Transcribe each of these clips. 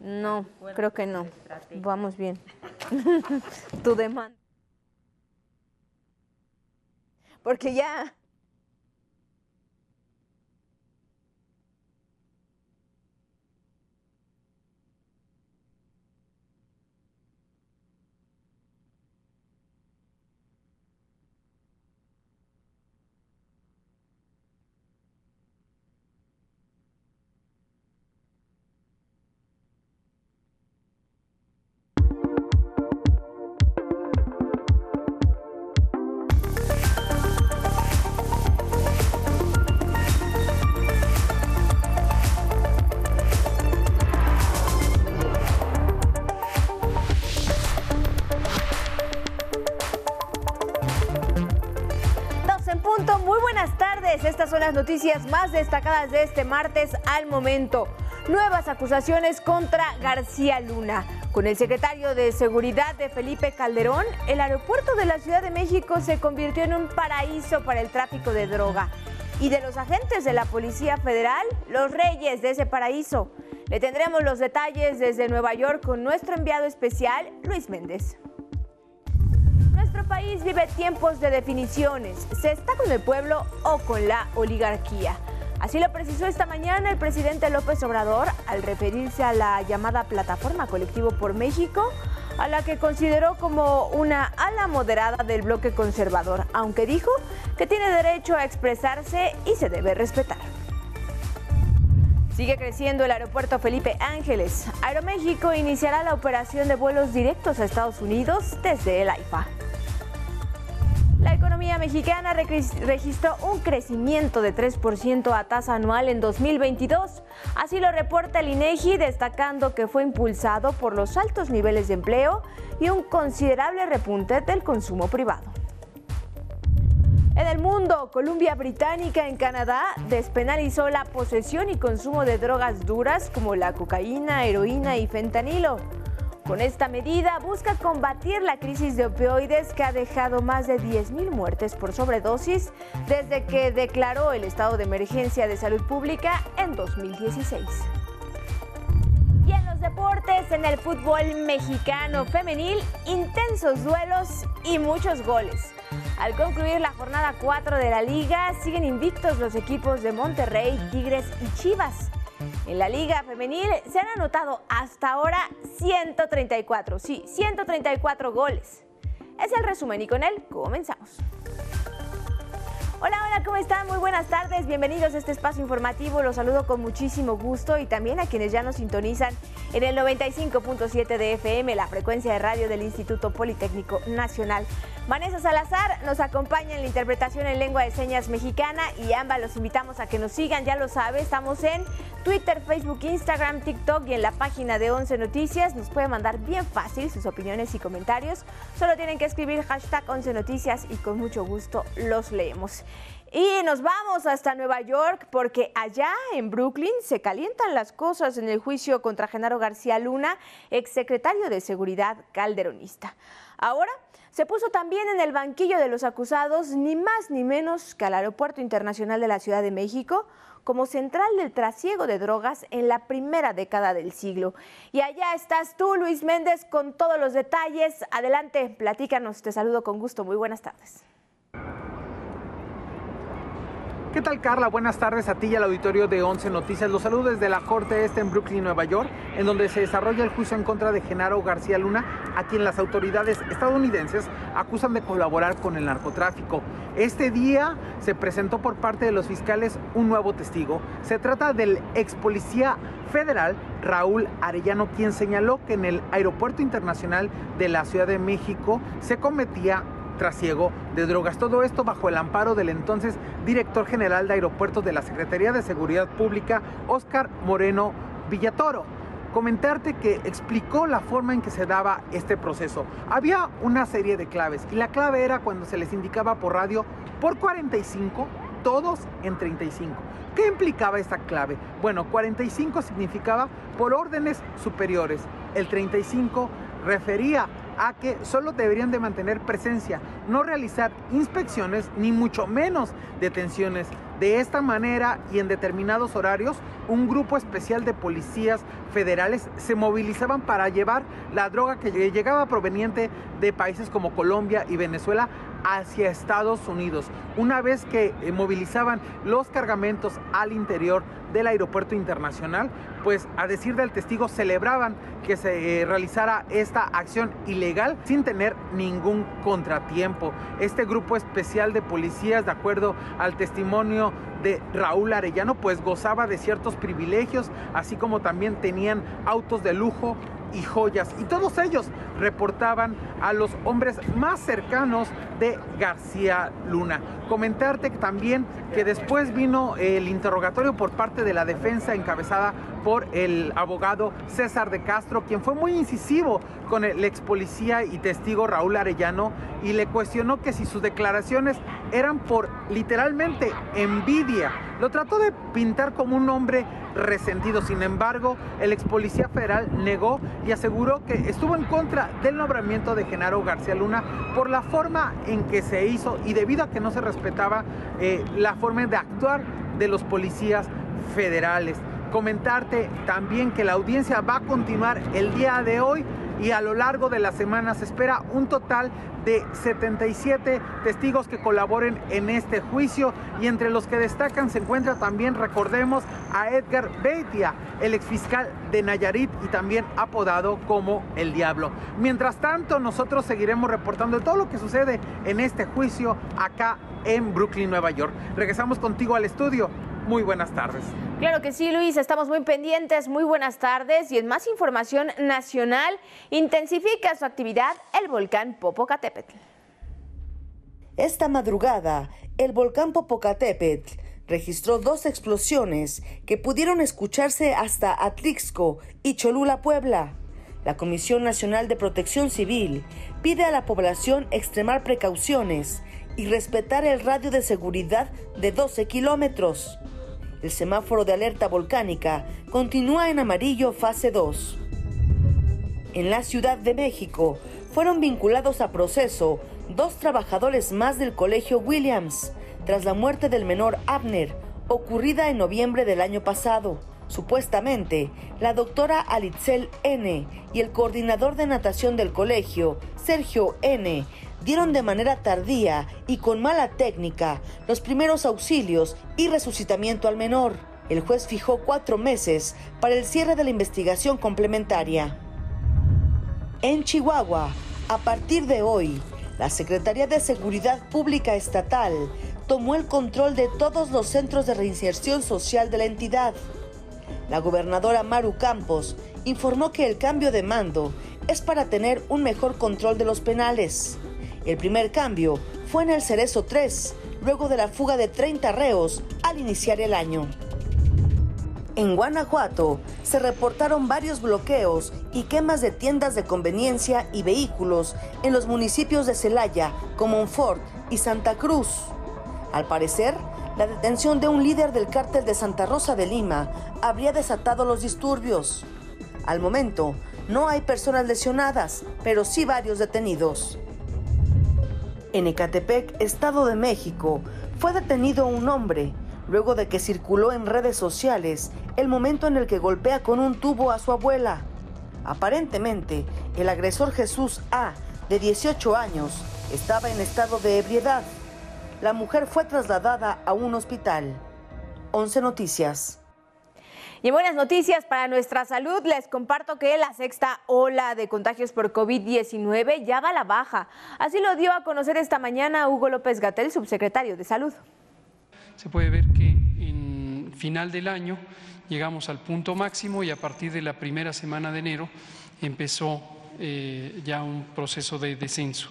No, creo que no. Vamos bien. tu demanda. Porque ya noticias más destacadas de este martes al momento. Nuevas acusaciones contra García Luna. Con el secretario de Seguridad de Felipe Calderón, el aeropuerto de la Ciudad de México se convirtió en un paraíso para el tráfico de droga. Y de los agentes de la Policía Federal, los reyes de ese paraíso. Le tendremos los detalles desde Nueva York con nuestro enviado especial, Luis Méndez país vive tiempos de definiciones. ¿Se está con el pueblo o con la oligarquía? Así lo precisó esta mañana el presidente López Obrador al referirse a la llamada Plataforma Colectivo por México, a la que consideró como una ala moderada del bloque conservador, aunque dijo que tiene derecho a expresarse y se debe respetar. Sigue creciendo el aeropuerto Felipe Ángeles. Aeroméxico iniciará la operación de vuelos directos a Estados Unidos desde el AIFA. La economía mexicana registró un crecimiento de 3% a tasa anual en 2022. Así lo reporta el INEGI, destacando que fue impulsado por los altos niveles de empleo y un considerable repunte del consumo privado. En el mundo, Columbia Británica en Canadá despenalizó la posesión y consumo de drogas duras como la cocaína, heroína y fentanilo. Con esta medida busca combatir la crisis de opioides que ha dejado más de 10.000 muertes por sobredosis desde que declaró el estado de emergencia de salud pública en 2016. Y en los deportes, en el fútbol mexicano femenil, intensos duelos y muchos goles. Al concluir la jornada 4 de la liga, siguen invictos los equipos de Monterrey, Tigres y Chivas. En la Liga Femenil se han anotado hasta ahora 134, sí, 134 goles. Es el resumen y con él comenzamos. Hola, hola, ¿cómo están? Muy buenas tardes, bienvenidos a este espacio informativo. Los saludo con muchísimo gusto y también a quienes ya nos sintonizan en el 95.7 de FM, la frecuencia de radio del Instituto Politécnico Nacional. Vanessa Salazar nos acompaña en la interpretación en lengua de señas mexicana y ambas los invitamos a que nos sigan, ya lo sabe, estamos en Twitter, Facebook, Instagram, TikTok y en la página de 11 Noticias. Nos puede mandar bien fácil sus opiniones y comentarios. Solo tienen que escribir hashtag 11 Noticias y con mucho gusto los leemos. Y nos vamos hasta Nueva York porque allá en Brooklyn se calientan las cosas en el juicio contra Genaro García Luna, exsecretario de Seguridad calderonista. Ahora se puso también en el banquillo de los acusados ni más ni menos que al Aeropuerto Internacional de la Ciudad de México, como central del trasiego de drogas en la primera década del siglo. Y allá estás tú, Luis Méndez, con todos los detalles. Adelante, platícanos, te saludo con gusto. Muy buenas tardes. ¿Qué tal Carla? Buenas tardes a ti y al auditorio de 11 Noticias. Los saludos desde la Corte Este en Brooklyn, Nueva York, en donde se desarrolla el juicio en contra de Genaro García Luna, a quien las autoridades estadounidenses acusan de colaborar con el narcotráfico. Este día se presentó por parte de los fiscales un nuevo testigo. Se trata del ex policía federal Raúl Arellano, quien señaló que en el Aeropuerto Internacional de la Ciudad de México se cometía trasiego de drogas. Todo esto bajo el amparo del entonces director general de aeropuertos de la Secretaría de Seguridad Pública, Óscar Moreno Villatoro. Comentarte que explicó la forma en que se daba este proceso. Había una serie de claves y la clave era cuando se les indicaba por radio por 45, todos en 35. ¿Qué implicaba esta clave? Bueno, 45 significaba por órdenes superiores. El 35 refería a que solo deberían de mantener presencia, no realizar inspecciones ni mucho menos detenciones De esta manera y en determinados horarios, un grupo especial de policías federales se movilizaban para llevar la droga que llegaba proveniente de países como Colombia y Venezuela hacia Estados Unidos. Una vez que eh, movilizaban los cargamentos al interior del aeropuerto internacional, pues a decir del testigo celebraban que se eh, realizara esta acción ilegal sin tener ningún contratiempo. Este grupo especial de policías, de acuerdo al testimonio de Raúl Arellano, pues gozaba de ciertos privilegios, así como también tenían autos de lujo, y joyas. Y todos ellos reportaban a los hombres más cercanos de García Luna. Comentarte también que después vino el interrogatorio por parte de la defensa encabezada por el abogado César de Castro, quien fue muy incisivo con el ex policía y testigo Raúl Arellano y le cuestionó que si sus declaraciones eran por literalmente envidia. Lo trató de pintar como un hombre resentido. Sin embargo, el ex policía federal negó y aseguró que estuvo en contra del nombramiento de Genaro García Luna por la forma en que se hizo y debido a que no se respetaba eh, la forma de actuar de los policías federales. Comentarte también que la audiencia va a continuar el día de hoy y a lo largo de la semana se espera un total de 77 testigos que colaboren en este juicio y entre los que destacan se encuentra también, recordemos, a Edgar Beitia, el exfiscal de Nayarit y también apodado como el Diablo. Mientras tanto, nosotros seguiremos reportando todo lo que sucede en este juicio acá en Brooklyn, Nueva York. Regresamos contigo al estudio. Muy buenas tardes. Claro que sí, Luis, estamos muy pendientes. Muy buenas tardes. Y en más información nacional, intensifica su actividad el volcán Popocatépetl. Esta madrugada, el volcán Popocatépetl registró dos explosiones que pudieron escucharse hasta Atlixco y Cholula, Puebla. La Comisión Nacional de Protección Civil pide a la población extremar precauciones y respetar el radio de seguridad de 12 kilómetros. El semáforo de alerta volcánica continúa en amarillo fase 2. En la Ciudad de México fueron vinculados a proceso dos trabajadores más del Colegio Williams tras la muerte del menor Abner, ocurrida en noviembre del año pasado. Supuestamente, la doctora Alitzel N. y el coordinador de natación del colegio, Sergio N., dieron de manera tardía y con mala técnica los primeros auxilios y resucitamiento al menor. El juez fijó cuatro meses para el cierre de la investigación complementaria. En Chihuahua, a partir de hoy, la Secretaría de Seguridad Pública Estatal tomó el control de todos los centros de reinserción social de la entidad. La gobernadora Maru Campos informó que el cambio de mando es para tener un mejor control de los penales. El primer cambio fue en el Cerezo 3, luego de la fuga de 30 reos al iniciar el año. En Guanajuato se reportaron varios bloqueos y quemas de tiendas de conveniencia y vehículos en los municipios de Celaya, Comonfort y Santa Cruz. Al parecer, la detención de un líder del cártel de Santa Rosa de Lima habría desatado los disturbios. Al momento, no hay personas lesionadas, pero sí varios detenidos. En Ecatepec, Estado de México, fue detenido un hombre luego de que circuló en redes sociales el momento en el que golpea con un tubo a su abuela. Aparentemente, el agresor Jesús A, de 18 años, estaba en estado de ebriedad. La mujer fue trasladada a un hospital. 11 Noticias. Y buenas noticias para nuestra salud. Les comparto que la sexta ola de contagios por COVID-19 ya va a la baja. Así lo dio a conocer esta mañana Hugo López Gatel, subsecretario de Salud. Se puede ver que en final del año llegamos al punto máximo y a partir de la primera semana de enero empezó eh, ya un proceso de descenso.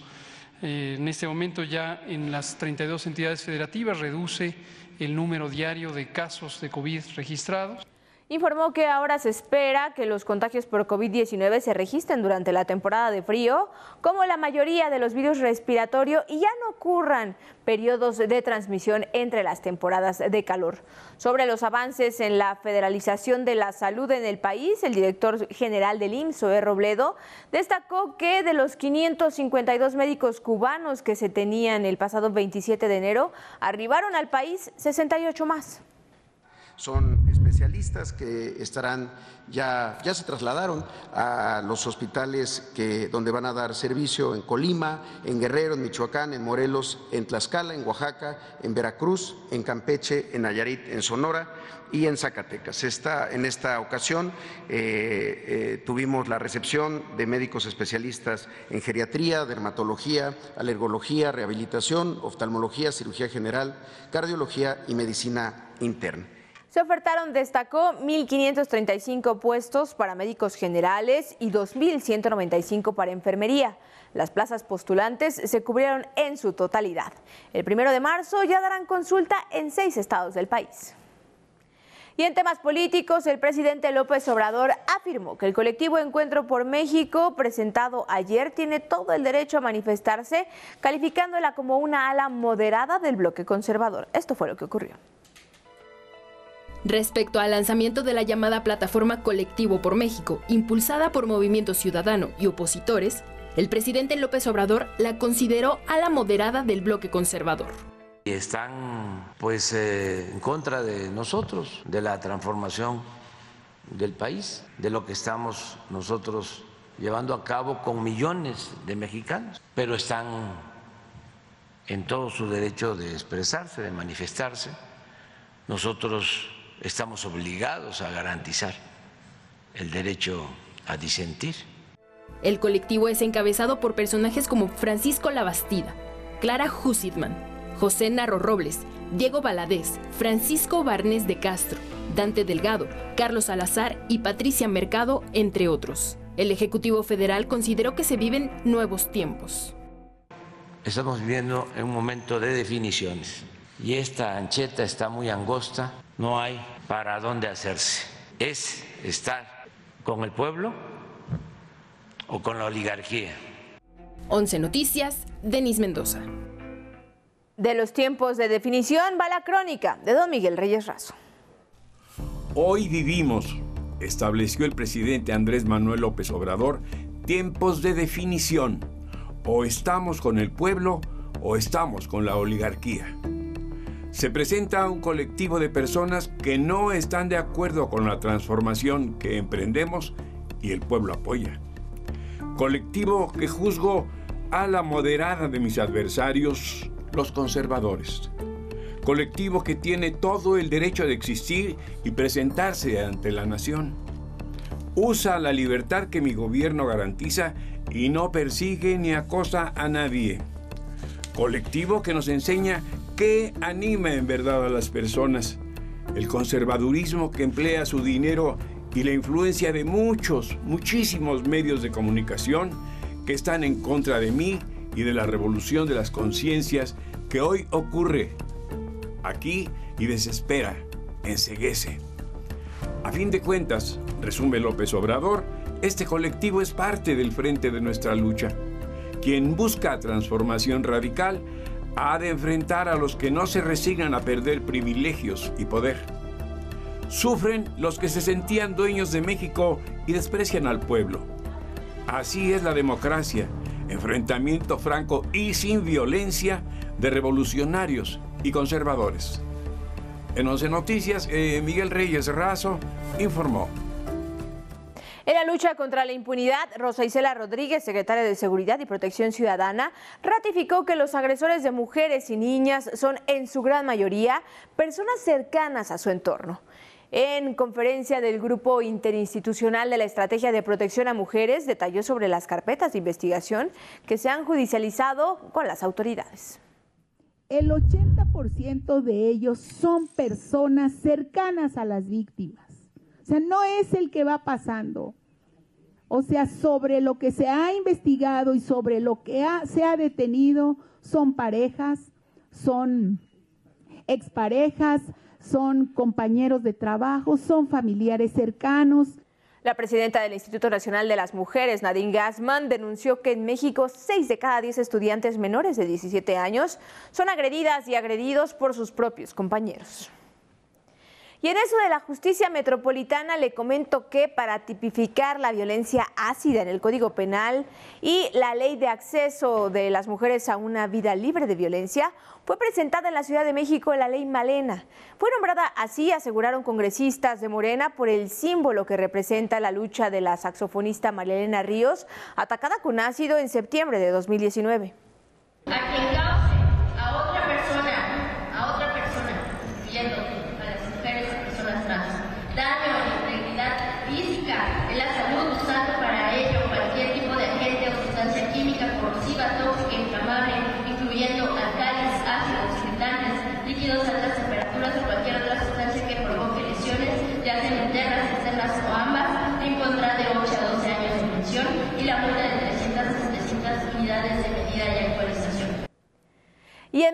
Eh, en este momento ya en las 32 entidades federativas reduce el número diario de casos de COVID registrados. Informó que ahora se espera que los contagios por COVID-19 se registren durante la temporada de frío, como la mayoría de los virus respiratorios, y ya no ocurran periodos de transmisión entre las temporadas de calor. Sobre los avances en la federalización de la salud en el país, el director general del IMSS, Zoé Robledo, destacó que de los 552 médicos cubanos que se tenían el pasado 27 de enero, arribaron al país 68 más son especialistas que estarán ya, ya se trasladaron a los hospitales que, donde van a dar servicio en Colima, en Guerrero, en Michoacán, en Morelos, en Tlaxcala, en Oaxaca, en Veracruz, en Campeche, en Nayarit, en Sonora y en Zacatecas. En esta ocasión eh, eh, tuvimos la recepción de médicos especialistas en geriatría, dermatología, alergología, rehabilitación, oftalmología, cirugía general, cardiología y medicina interna. Se ofertaron, destacó, 1.535 puestos para médicos generales y 2.195 para enfermería. Las plazas postulantes se cubrieron en su totalidad. El primero de marzo ya darán consulta en seis estados del país. Y en temas políticos, el presidente López Obrador afirmó que el colectivo Encuentro por México, presentado ayer, tiene todo el derecho a manifestarse, calificándola como una ala moderada del bloque conservador. Esto fue lo que ocurrió. Respecto al lanzamiento de la llamada Plataforma Colectivo por México, impulsada por Movimiento Ciudadano y opositores, el presidente López Obrador la consideró a la moderada del bloque conservador. Están pues eh, en contra de nosotros, de la transformación del país, de lo que estamos nosotros llevando a cabo con millones de mexicanos, pero están en todo su derecho de expresarse, de manifestarse. Nosotros estamos obligados a garantizar el derecho a disentir. El colectivo es encabezado por personajes como Francisco Labastida, Clara Hussitman, José Narro Robles, Diego Valadez, Francisco Barnes de Castro, Dante Delgado, Carlos Salazar y Patricia Mercado, entre otros. El Ejecutivo Federal consideró que se viven nuevos tiempos. Estamos viviendo en un momento de definiciones y esta ancheta está muy angosta no hay para dónde hacerse. Es estar con el pueblo o con la oligarquía. 11 Noticias, Denis Mendoza. De los tiempos de definición va la crónica de don Miguel Reyes Razo. Hoy vivimos, estableció el presidente Andrés Manuel López Obrador, tiempos de definición. O estamos con el pueblo o estamos con la oligarquía se presenta un colectivo de personas que no están de acuerdo con la transformación que emprendemos y el pueblo apoya. Colectivo que juzgo a la moderada de mis adversarios, los conservadores. Colectivo que tiene todo el derecho de existir y presentarse ante la nación. Usa la libertad que mi gobierno garantiza y no persigue ni acosa a nadie. Colectivo que nos enseña ¿Qué anima en verdad a las personas? El conservadurismo que emplea su dinero y la influencia de muchos, muchísimos medios de comunicación que están en contra de mí y de la revolución de las conciencias que hoy ocurre aquí y desespera, enseguece. A fin de cuentas, resume López Obrador, este colectivo es parte del frente de nuestra lucha. Quien busca transformación radical ha de enfrentar a los que no se resignan a perder privilegios y poder. Sufren los que se sentían dueños de México y desprecian al pueblo. Así es la democracia, enfrentamiento franco y sin violencia de revolucionarios y conservadores. En 11 Noticias, eh, Miguel Reyes Razo informó. En la lucha contra la impunidad, Rosa Isela Rodríguez, secretaria de Seguridad y Protección Ciudadana, ratificó que los agresores de mujeres y niñas son en su gran mayoría personas cercanas a su entorno. En conferencia del Grupo Interinstitucional de la Estrategia de Protección a Mujeres, detalló sobre las carpetas de investigación que se han judicializado con las autoridades. El 80% de ellos son personas cercanas a las víctimas. O sea, no es el que va pasando. O sea, sobre lo que se ha investigado y sobre lo que se ha detenido son parejas, son exparejas, son compañeros de trabajo, son familiares cercanos. La presidenta del Instituto Nacional de las Mujeres, Nadine Gassman, denunció que en México 6 de cada 10 estudiantes menores de 17 años son agredidas y agredidos por sus propios compañeros. Y en eso de la justicia metropolitana le comento que para tipificar la violencia ácida en el Código Penal y la ley de acceso de las mujeres a una vida libre de violencia, fue presentada en la Ciudad de México la ley Malena. Fue nombrada así, aseguraron congresistas de Morena, por el símbolo que representa la lucha de la saxofonista Marilena Ríos, atacada con ácido en septiembre de 2019. Y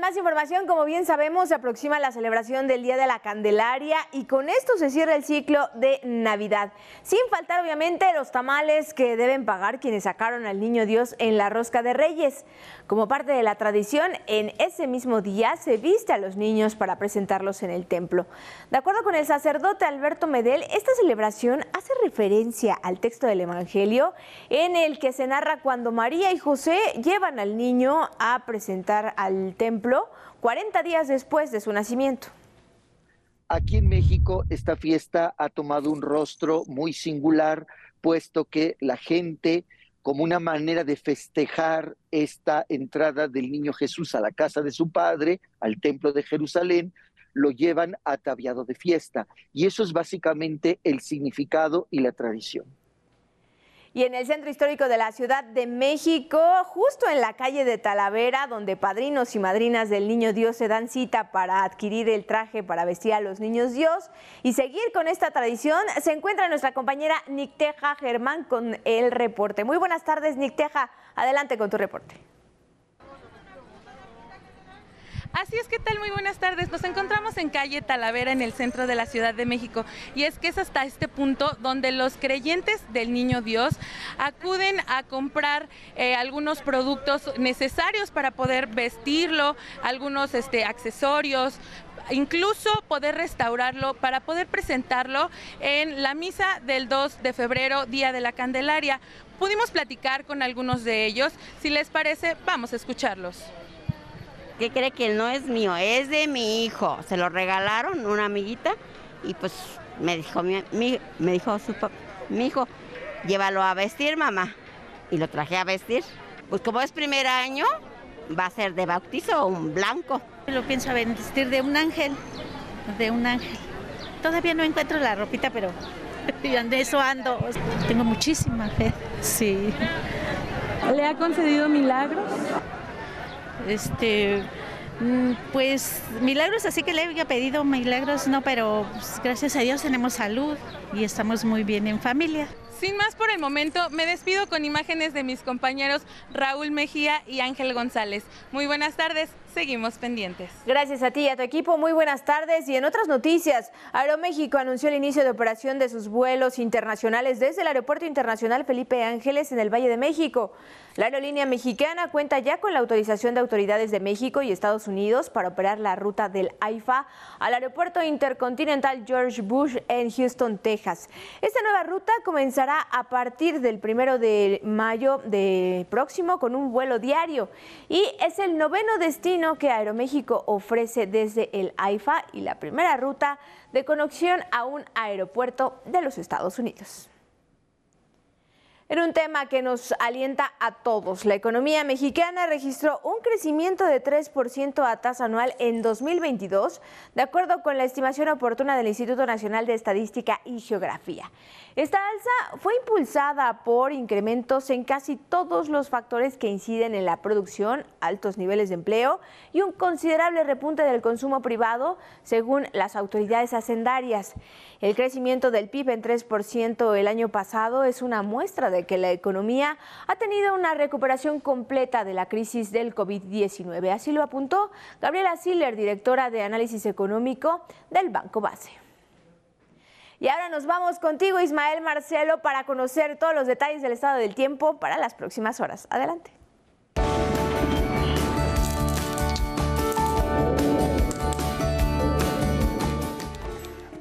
más información, como bien sabemos, se aproxima la celebración del Día de la Candelaria y con esto se cierra el ciclo de Navidad. Sin faltar, obviamente, los tamales que deben pagar quienes sacaron al Niño Dios en la rosca de Reyes. Como parte de la tradición, en ese mismo día se viste a los niños para presentarlos en el templo. De acuerdo con el sacerdote Alberto Medel, esta celebración hace referencia al texto del Evangelio en el que se narra cuando María y José llevan al niño a presentar al templo 40 días después de su nacimiento. Aquí en México esta fiesta ha tomado un rostro muy singular, puesto que la gente como una manera de festejar esta entrada del niño Jesús a la casa de su padre, al templo de Jerusalén, lo llevan ataviado de fiesta. Y eso es básicamente el significado y la tradición. Y en el centro histórico de la Ciudad de México, justo en la calle de Talavera, donde padrinos y madrinas del Niño Dios se dan cita para adquirir el traje para vestir a los niños Dios y seguir con esta tradición, se encuentra nuestra compañera Nicteja Germán con el reporte. Muy buenas tardes, Nicteja. Adelante con tu reporte. Así es que tal, muy buenas tardes. Nos encontramos en calle Talavera en el centro de la Ciudad de México y es que es hasta este punto donde los creyentes del Niño Dios acuden a comprar eh, algunos productos necesarios para poder vestirlo, algunos este, accesorios, incluso poder restaurarlo para poder presentarlo en la misa del 2 de febrero, Día de la Candelaria. Pudimos platicar con algunos de ellos. Si les parece, vamos a escucharlos. ¿Qué cree que no es mío? Es de mi hijo. Se lo regalaron una amiguita y pues me dijo mi, me dijo su mi hijo, llévalo a vestir, mamá. Y lo traje a vestir. Pues como es primer año, va a ser de bautizo un blanco. Lo pienso vestir de un ángel, de un ángel. Todavía no encuentro la ropita, pero de eso ando. Tengo muchísima fe, sí. ¿Le ha concedido milagros? Este, mm, pues milagros, así que le había pedido milagros, no, pero pues, gracias a Dios tenemos salud y estamos muy bien en familia. Sin más por el momento, me despido con imágenes de mis compañeros Raúl Mejía y Ángel González. Muy buenas tardes, seguimos pendientes. Gracias a ti y a tu equipo, muy buenas tardes. Y en otras noticias, Aeroméxico anunció el inicio de operación de sus vuelos internacionales desde el Aeropuerto Internacional Felipe Ángeles en el Valle de México. La aerolínea mexicana cuenta ya con la autorización de autoridades de México y Estados Unidos para operar la ruta del AIFA al Aeropuerto Intercontinental George Bush en Houston, Texas. Esta nueva ruta comenzará a partir del primero de mayo de próximo con un vuelo diario y es el noveno destino que Aeroméxico ofrece desde el AIFA y la primera ruta de conexión a un aeropuerto de los Estados Unidos. En un tema que nos alienta a todos, la economía mexicana registró un crecimiento de 3% a tasa anual en 2022, de acuerdo con la estimación oportuna del Instituto Nacional de Estadística y Geografía. Esta alza fue impulsada por incrementos en casi todos los factores que inciden en la producción, altos niveles de empleo y un considerable repunte del consumo privado, según las autoridades hacendarias. El crecimiento del PIB en 3% el año pasado es una muestra de que la economía ha tenido una recuperación completa de la crisis del COVID-19. Así lo apuntó Gabriela Siller, directora de análisis económico del Banco Base. Y ahora nos vamos contigo, Ismael Marcelo, para conocer todos los detalles del estado del tiempo para las próximas horas. Adelante.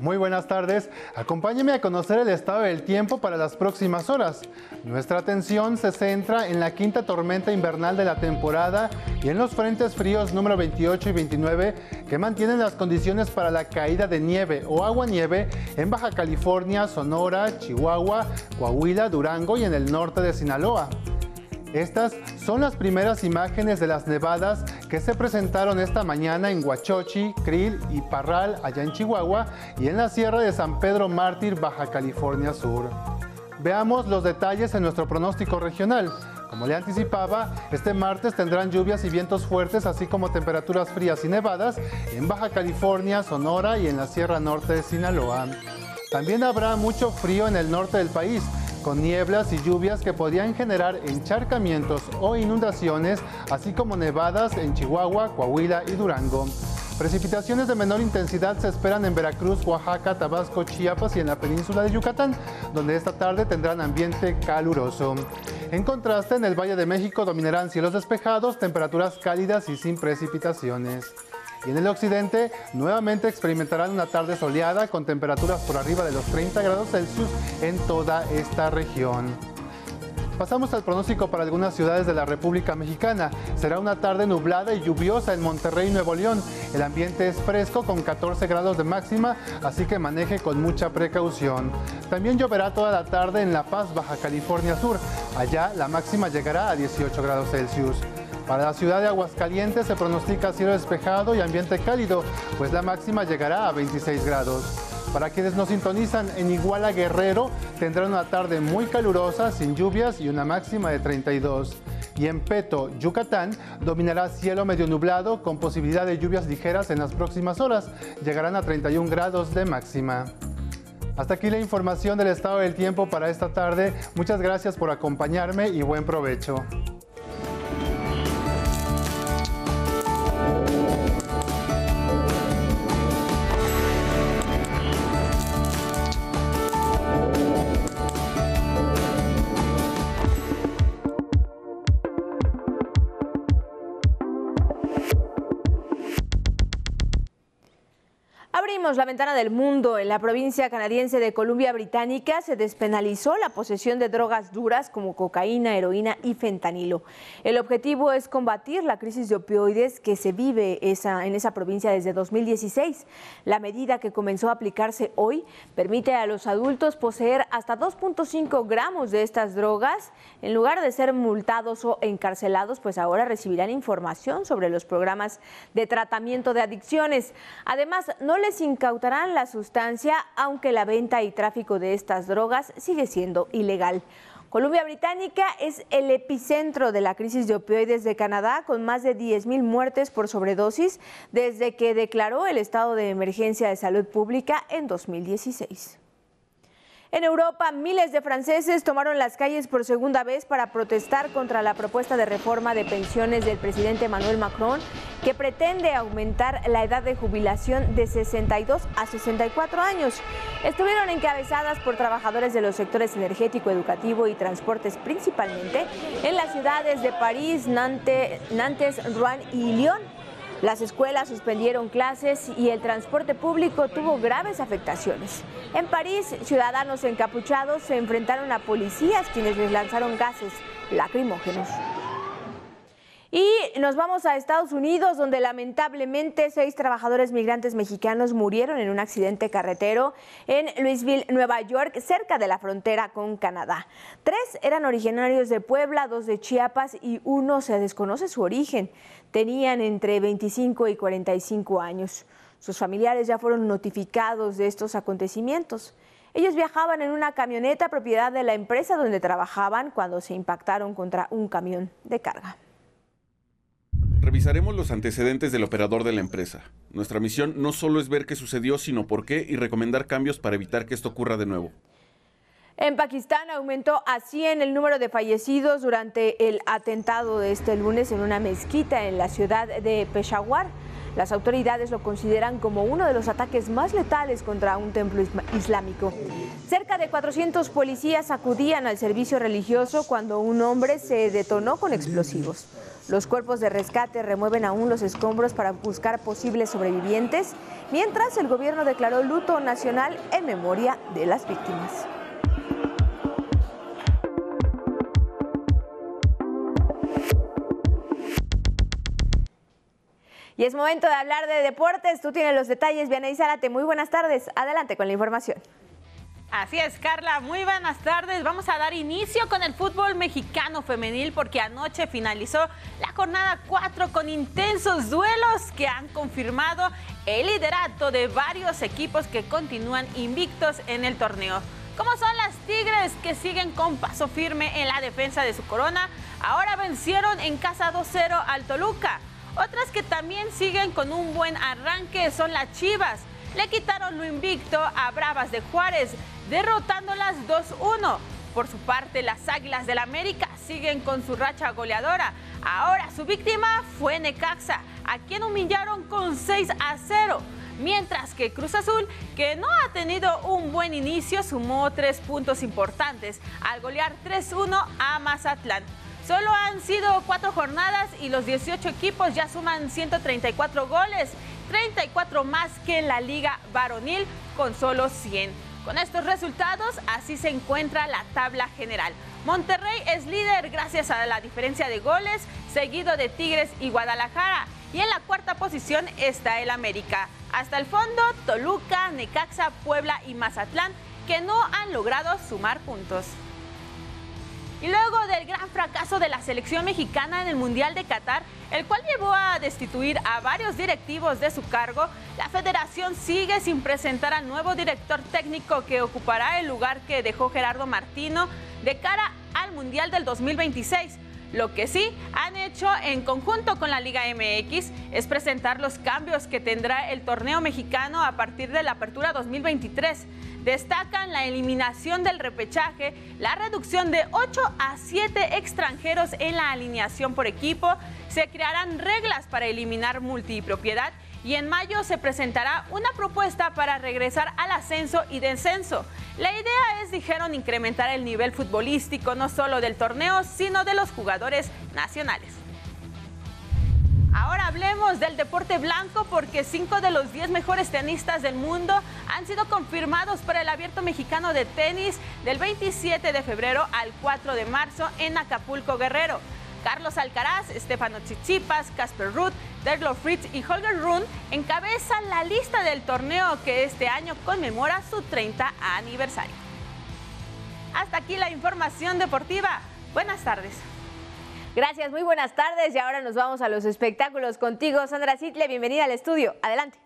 Muy buenas tardes. Acompáñeme a conocer el estado del tiempo para las próximas horas. Nuestra atención se centra en la quinta tormenta invernal de la temporada y en los frentes fríos número 28 y 29 que mantienen las condiciones para la caída de nieve o agua nieve en Baja California, Sonora, Chihuahua, Coahuila, Durango y en el norte de Sinaloa. Estas son las primeras imágenes de las nevadas que se presentaron esta mañana en Huachochi, Krill y Parral, allá en Chihuahua, y en la Sierra de San Pedro Mártir, Baja California Sur. Veamos los detalles en nuestro pronóstico regional. Como le anticipaba, este martes tendrán lluvias y vientos fuertes, así como temperaturas frías y nevadas en Baja California, Sonora y en la Sierra Norte de Sinaloa. También habrá mucho frío en el norte del país, con nieblas y lluvias que podrían generar encharcamientos o inundaciones, así como nevadas en Chihuahua, Coahuila y Durango. Precipitaciones de menor intensidad se esperan en Veracruz, Oaxaca, Tabasco, Chiapas y en la península de Yucatán, donde esta tarde tendrán ambiente caluroso. En contraste, en el Valle de México dominarán cielos despejados, temperaturas cálidas y sin precipitaciones. Y en el occidente nuevamente experimentarán una tarde soleada con temperaturas por arriba de los 30 grados Celsius en toda esta región. Pasamos al pronóstico para algunas ciudades de la República Mexicana. Será una tarde nublada y lluviosa en Monterrey Nuevo León. El ambiente es fresco con 14 grados de máxima, así que maneje con mucha precaución. También lloverá toda la tarde en La Paz, Baja California Sur. Allá la máxima llegará a 18 grados Celsius. Para la ciudad de Aguascalientes se pronostica cielo despejado y ambiente cálido, pues la máxima llegará a 26 grados. Para quienes nos sintonizan en Iguala Guerrero, tendrán una tarde muy calurosa, sin lluvias y una máxima de 32. Y en Peto, Yucatán, dominará cielo medio nublado con posibilidad de lluvias ligeras en las próximas horas. Llegarán a 31 grados de máxima. Hasta aquí la información del estado del tiempo para esta tarde. Muchas gracias por acompañarme y buen provecho. La ventana del mundo. En la provincia canadiense de Columbia Británica se despenalizó la posesión de drogas duras como cocaína, heroína y fentanilo. El objetivo es combatir la crisis de opioides que se vive esa, en esa provincia desde 2016. La medida que comenzó a aplicarse hoy permite a los adultos poseer hasta 2.5 gramos de estas drogas. En lugar de ser multados o encarcelados, pues ahora recibirán información sobre los programas de tratamiento de adicciones. Además, no les incautarán la sustancia, aunque la venta y tráfico de estas drogas sigue siendo ilegal. Columbia Británica es el epicentro de la crisis de opioides de Canadá, con más de 10.000 muertes por sobredosis desde que declaró el estado de emergencia de salud pública en 2016. En Europa, miles de franceses tomaron las calles por segunda vez para protestar contra la propuesta de reforma de pensiones del presidente Emmanuel Macron, que pretende aumentar la edad de jubilación de 62 a 64 años. Estuvieron encabezadas por trabajadores de los sectores energético, educativo y transportes principalmente en las ciudades de París, Nantes, Nantes Rouen y Lyon. Las escuelas suspendieron clases y el transporte público tuvo graves afectaciones. En París, ciudadanos encapuchados se enfrentaron a policías quienes les lanzaron gases lacrimógenos. Y nos vamos a Estados Unidos, donde lamentablemente seis trabajadores migrantes mexicanos murieron en un accidente carretero en Louisville, Nueva York, cerca de la frontera con Canadá. Tres eran originarios de Puebla, dos de Chiapas y uno se desconoce su origen. Tenían entre 25 y 45 años. Sus familiares ya fueron notificados de estos acontecimientos. Ellos viajaban en una camioneta propiedad de la empresa donde trabajaban cuando se impactaron contra un camión de carga. Revisaremos los antecedentes del operador de la empresa. Nuestra misión no solo es ver qué sucedió, sino por qué y recomendar cambios para evitar que esto ocurra de nuevo. En Pakistán aumentó a 100 el número de fallecidos durante el atentado de este lunes en una mezquita en la ciudad de Peshawar. Las autoridades lo consideran como uno de los ataques más letales contra un templo islámico. Cerca de 400 policías acudían al servicio religioso cuando un hombre se detonó con explosivos. Los cuerpos de rescate remueven aún los escombros para buscar posibles sobrevivientes, mientras el gobierno declaró luto nacional en memoria de las víctimas. Y es momento de hablar de deportes. Tú tienes los detalles, Vianey Zárate. Muy buenas tardes. Adelante con la información. Así es, Carla. Muy buenas tardes. Vamos a dar inicio con el fútbol mexicano femenil porque anoche finalizó la jornada 4 con intensos duelos que han confirmado el liderato de varios equipos que continúan invictos en el torneo. Como son las Tigres que siguen con paso firme en la defensa de su corona, ahora vencieron en casa 2-0 al Toluca. Otras que también siguen con un buen arranque son las Chivas. Le quitaron lo invicto a Bravas de Juárez, derrotándolas 2-1. Por su parte, las Águilas del América siguen con su racha goleadora. Ahora su víctima fue Necaxa, a quien humillaron con 6 a 0. Mientras que Cruz Azul, que no ha tenido un buen inicio, sumó tres puntos importantes al golear 3-1 a Mazatlán. Solo han sido cuatro jornadas y los 18 equipos ya suman 134 goles, 34 más que la liga varonil con solo 100. Con estos resultados, así se encuentra la tabla general. Monterrey es líder gracias a la diferencia de goles, seguido de Tigres y Guadalajara. Y en la cuarta posición está el América. Hasta el fondo, Toluca, Necaxa, Puebla y Mazatlán, que no han logrado sumar puntos. Y luego del gran fracaso de la selección mexicana en el Mundial de Qatar, el cual llevó a destituir a varios directivos de su cargo, la federación sigue sin presentar al nuevo director técnico que ocupará el lugar que dejó Gerardo Martino de cara al Mundial del 2026. Lo que sí han hecho en conjunto con la Liga MX es presentar los cambios que tendrá el torneo mexicano a partir de la apertura 2023 destacan la eliminación del repechaje, la reducción de 8 a 7 extranjeros en la alineación por equipo, se crearán reglas para eliminar multipropiedad y en mayo se presentará una propuesta para regresar al ascenso y descenso. La idea es, dijeron, incrementar el nivel futbolístico no solo del torneo, sino de los jugadores nacionales. Ahora hablemos del deporte blanco porque cinco de los diez mejores tenistas del mundo han sido confirmados para el abierto mexicano de tenis del 27 de febrero al 4 de marzo en Acapulco Guerrero. Carlos Alcaraz, Stefano Tsitsipas, Casper Ruth, Derlo Fritz y Holger Rune encabezan la lista del torneo que este año conmemora su 30 aniversario. Hasta aquí la información deportiva. Buenas tardes. Gracias, muy buenas tardes y ahora nos vamos a los espectáculos contigo, Sandra Sitle, bienvenida al estudio. Adelante.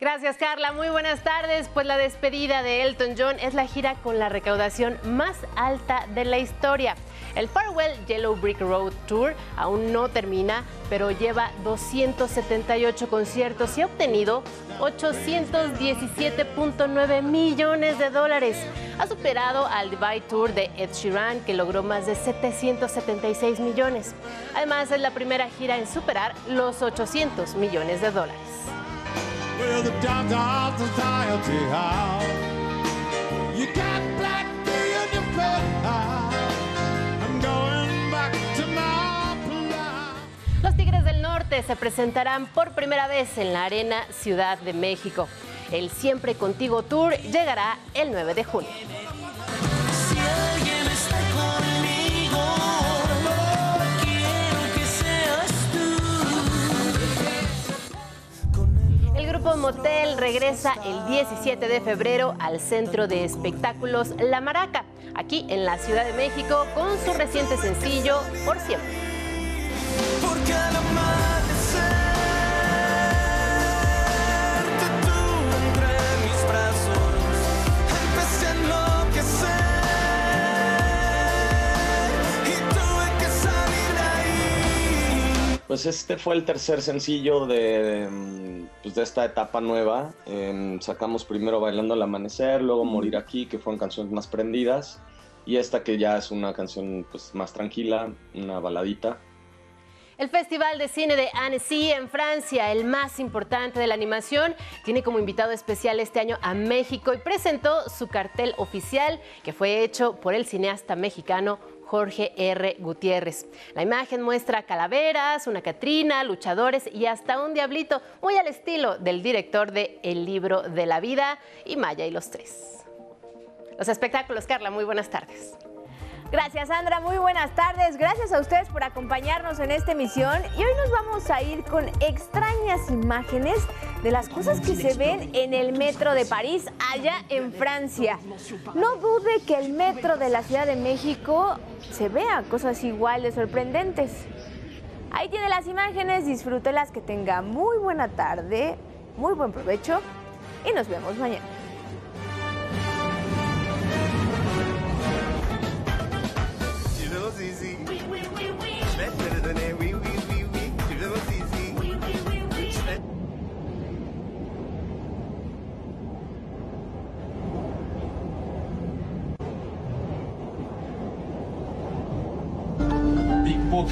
Gracias, Carla. Muy buenas tardes. Pues la despedida de Elton John es la gira con la recaudación más alta de la historia. El Farewell Yellow Brick Road Tour aún no termina, pero lleva 278 conciertos y ha obtenido 817.9 millones de dólares. Ha superado al Divide Tour de Ed Sheeran, que logró más de 776 millones. Además, es la primera gira en superar los 800 millones de dólares. Los Tigres del Norte se presentarán por primera vez en la Arena Ciudad de México. El Siempre Contigo Tour llegará el 9 de junio. Motel regresa el 17 de febrero al Centro de Espectáculos La Maraca, aquí en la Ciudad de México, con su reciente sencillo Por Siempre. Pues este fue el tercer sencillo de, mm, pues, de esta etapa nueva. Em, sacamos primero Bailando al Amanecer, luego Morir Aquí, que fueron canciones más prendidas, y esta que ya es una canción pues, más tranquila, una baladita. El Festival de Cine de Annecy en Francia, el más importante de la animación, tiene como invitado especial este año a México y presentó su cartel oficial que fue hecho por el cineasta mexicano Jorge R. Gutiérrez. La imagen muestra calaveras, una Catrina, luchadores y hasta un diablito, muy al estilo del director de El libro de la vida y Maya y los tres. Los espectáculos, Carla, muy buenas tardes. Gracias, Sandra. Muy buenas tardes. Gracias a ustedes por acompañarnos en esta emisión. Y hoy nos vamos a ir con extrañas imágenes de las cosas que se ven en el metro de París, allá en Francia. No dude que el metro de la Ciudad de México se vea cosas igual de sorprendentes. Ahí tiene las imágenes, disfrútelas, que tenga muy buena tarde, muy buen provecho y nos vemos mañana.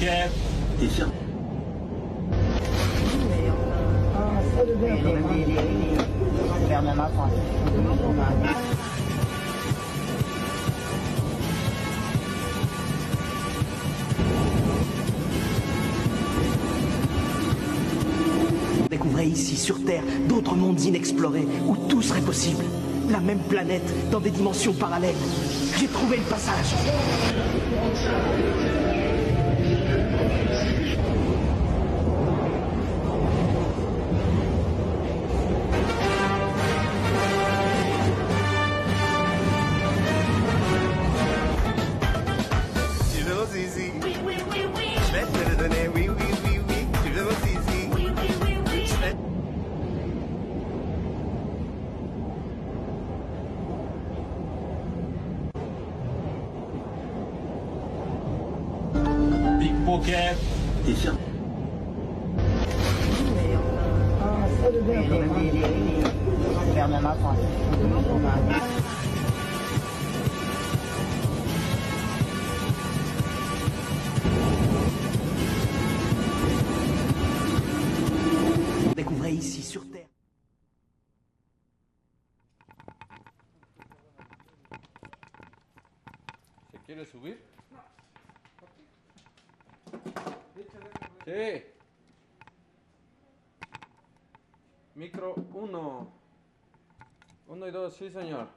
Pickpocket. T'es sûr On découvrait ici, sur Terre, d'autres mondes inexplorés, où tout serait possible. La même planète, dans des dimensions parallèles. J'ai trouvé le passage. ¿Se quiere subir? Sí. Micro 1. 1 y 2, sí, señor.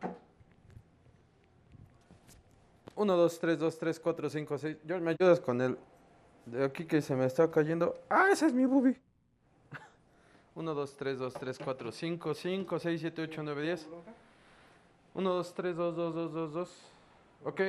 1, 2, 3, 2, 3, 4, 5, 6. George, ¿me ayudas con el de aquí que se me está cayendo? ¡Ah, ese es mi boobie! 1, 2, 3, 2, 3, 4, 5, 5, 6, 7, 8, 9, 10. 1, 2, 3, 2, 2, 2, 2, 2. Ok.